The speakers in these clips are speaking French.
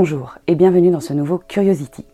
Bonjour et bienvenue dans ce nouveau Curiosity.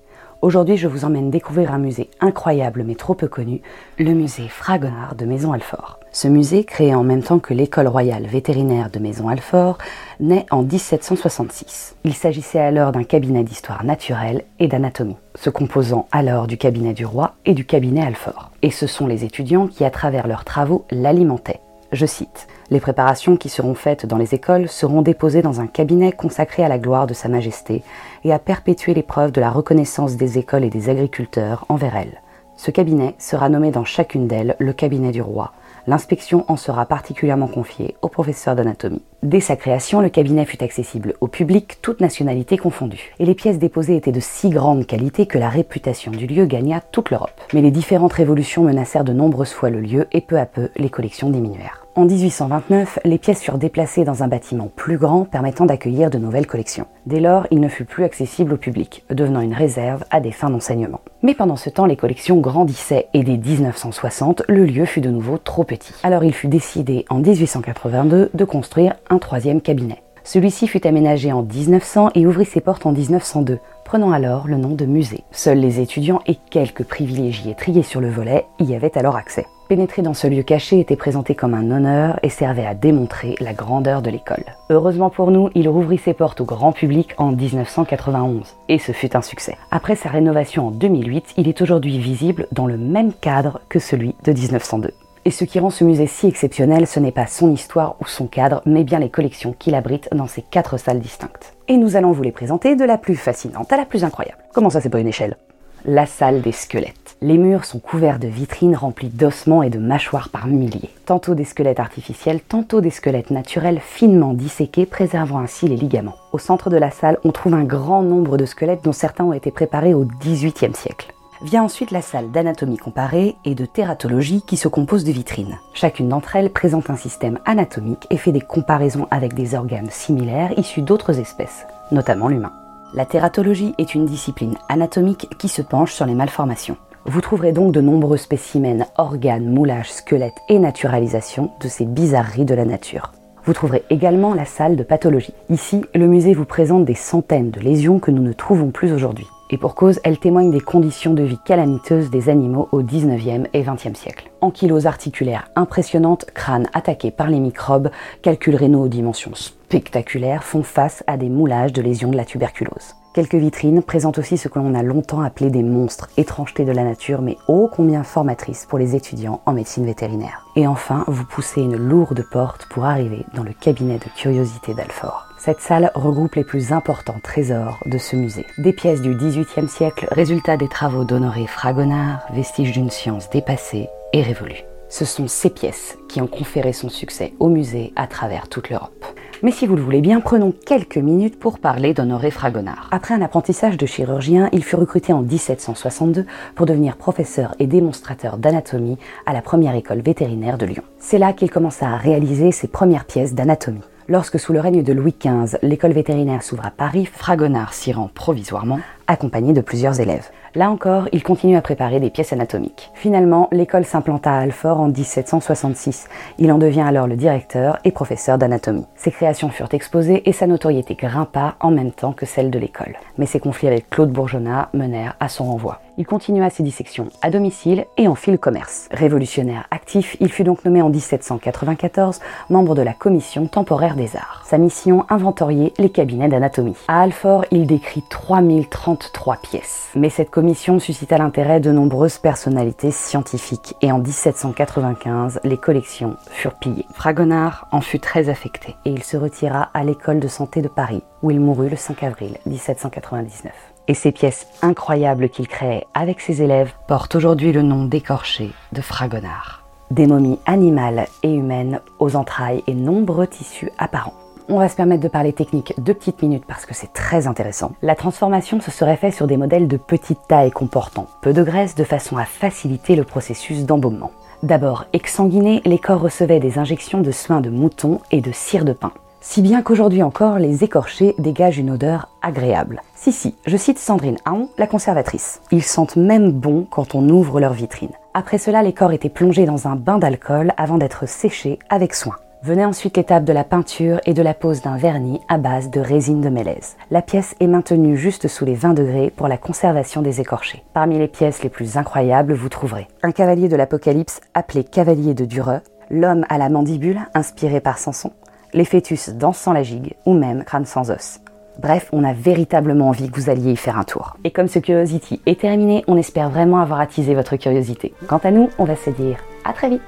Aujourd'hui, je vous emmène découvrir un musée incroyable mais trop peu connu, le musée Fragonard de Maison-Alfort. Ce musée, créé en même temps que l'école royale vétérinaire de Maison-Alfort, naît en 1766. Il s'agissait alors d'un cabinet d'histoire naturelle et d'anatomie, se composant alors du cabinet du roi et du cabinet Alfort. Et ce sont les étudiants qui, à travers leurs travaux, l'alimentaient. Je cite Les préparations qui seront faites dans les écoles seront déposées dans un cabinet consacré à la gloire de Sa Majesté et à perpétuer l'épreuve de la reconnaissance des écoles et des agriculteurs envers elle. Ce cabinet sera nommé dans chacune d'elles le cabinet du roi. L'inspection en sera particulièrement confiée au professeur d'anatomie. Dès sa création, le cabinet fut accessible au public, toutes nationalités confondues. Et les pièces déposées étaient de si grande qualité que la réputation du lieu gagna toute l'Europe. Mais les différentes révolutions menacèrent de nombreuses fois le lieu et peu à peu les collections diminuèrent. En 1829, les pièces furent déplacées dans un bâtiment plus grand permettant d'accueillir de nouvelles collections. Dès lors, il ne fut plus accessible au public, devenant une réserve à des fins d'enseignement. Mais pendant ce temps, les collections grandissaient et dès 1960, le lieu fut de nouveau trop petit. Alors il fut décidé en 1882 de construire un troisième cabinet. Celui-ci fut aménagé en 1900 et ouvrit ses portes en 1902, prenant alors le nom de musée. Seuls les étudiants et quelques privilégiés triés sur le volet y avaient alors accès. Pénétrer dans ce lieu caché était présenté comme un honneur et servait à démontrer la grandeur de l'école. Heureusement pour nous, il rouvrit ses portes au grand public en 1991 et ce fut un succès. Après sa rénovation en 2008, il est aujourd'hui visible dans le même cadre que celui de 1902. Et ce qui rend ce musée si exceptionnel, ce n'est pas son histoire ou son cadre, mais bien les collections qu'il abrite dans ces quatre salles distinctes. Et nous allons vous les présenter de la plus fascinante à la plus incroyable. Comment ça, c'est pas une échelle? La salle des squelettes. Les murs sont couverts de vitrines remplies d'ossements et de mâchoires par milliers. Tantôt des squelettes artificiels, tantôt des squelettes naturels finement disséqués, préservant ainsi les ligaments. Au centre de la salle, on trouve un grand nombre de squelettes dont certains ont été préparés au XVIIIe siècle. Vient ensuite la salle d'anatomie comparée et de tératologie qui se compose de vitrines. Chacune d'entre elles présente un système anatomique et fait des comparaisons avec des organes similaires issus d'autres espèces, notamment l'humain. La tératologie est une discipline anatomique qui se penche sur les malformations. Vous trouverez donc de nombreux spécimens, organes, moulages, squelettes et naturalisations de ces bizarreries de la nature. Vous trouverez également la salle de pathologie. Ici, le musée vous présente des centaines de lésions que nous ne trouvons plus aujourd'hui. Et pour cause, elles témoignent des conditions de vie calamiteuses des animaux au 19e et 20e siècle. Ankylose articulaire impressionnante, crâne attaqué par les microbes, calculs rénaux aux dimensions spectaculaires font face à des moulages de lésions de la tuberculose. Quelques vitrines présentent aussi ce que l'on a longtemps appelé des monstres, étrangetés de la nature, mais ô combien formatrices pour les étudiants en médecine vétérinaire. Et enfin, vous poussez une lourde porte pour arriver dans le cabinet de curiosité d'Alfort. Cette salle regroupe les plus importants trésors de ce musée. Des pièces du XVIIIe siècle, résultat des travaux d'Honoré Fragonard, vestiges d'une science dépassée et révolue. Ce sont ces pièces qui ont conféré son succès au musée à travers toute l'Europe. Mais si vous le voulez bien, prenons quelques minutes pour parler d'Honoré Fragonard. Après un apprentissage de chirurgien, il fut recruté en 1762 pour devenir professeur et démonstrateur d'anatomie à la première école vétérinaire de Lyon. C'est là qu'il commença à réaliser ses premières pièces d'anatomie. Lorsque sous le règne de Louis XV, l'école vétérinaire s'ouvre à Paris, Fragonard s'y rend provisoirement, accompagné de plusieurs élèves. Là encore, il continue à préparer des pièces anatomiques. Finalement, l'école s'implanta à Alfort en 1766. Il en devient alors le directeur et professeur d'anatomie. Ses créations furent exposées et sa notoriété grimpa en même temps que celle de l'école. Mais ses conflits avec Claude Bourgeonnat menèrent à son renvoi. Il continua ses dissections à domicile et en fit le commerce. Révolutionnaire actif, il fut donc nommé en 1794 membre de la commission temporaire des arts. Sa mission, inventorier les cabinets d'anatomie. À Alfort, il décrit 3033 pièces. Mais cette commission suscita l'intérêt de nombreuses personnalités scientifiques et en 1795, les collections furent pillées. Fragonard en fut très affecté et il se retira à l'école de santé de Paris où il mourut le 5 avril 1799 et ces pièces incroyables qu'il créait avec ses élèves portent aujourd'hui le nom d'écorché de Fragonard. Des momies animales et humaines aux entrailles et nombreux tissus apparents. On va se permettre de parler technique deux petites minutes parce que c'est très intéressant. La transformation se serait faite sur des modèles de petite taille comportant peu de graisse de façon à faciliter le processus d'embaumement. D'abord exsanguinés, les corps recevaient des injections de soins de mouton et de cire de pain. Si bien qu'aujourd'hui encore, les écorchés dégagent une odeur agréable. Si, si, je cite Sandrine Aon, la conservatrice. Ils sentent même bon quand on ouvre leur vitrine. Après cela, les corps étaient plongés dans un bain d'alcool avant d'être séchés avec soin. Venait ensuite l'étape de la peinture et de la pose d'un vernis à base de résine de mélèze. La pièce est maintenue juste sous les 20 degrés pour la conservation des écorchés. Parmi les pièces les plus incroyables, vous trouverez un cavalier de l'Apocalypse appelé cavalier de Dureux, l'homme à la mandibule inspiré par Samson, les fœtus dansant la gigue ou même crâne sans os. Bref, on a véritablement envie que vous alliez y faire un tour. Et comme ce Curiosity est terminé, on espère vraiment avoir attisé votre curiosité. Quant à nous, on va se dire à très vite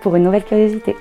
pour une nouvelle curiosité.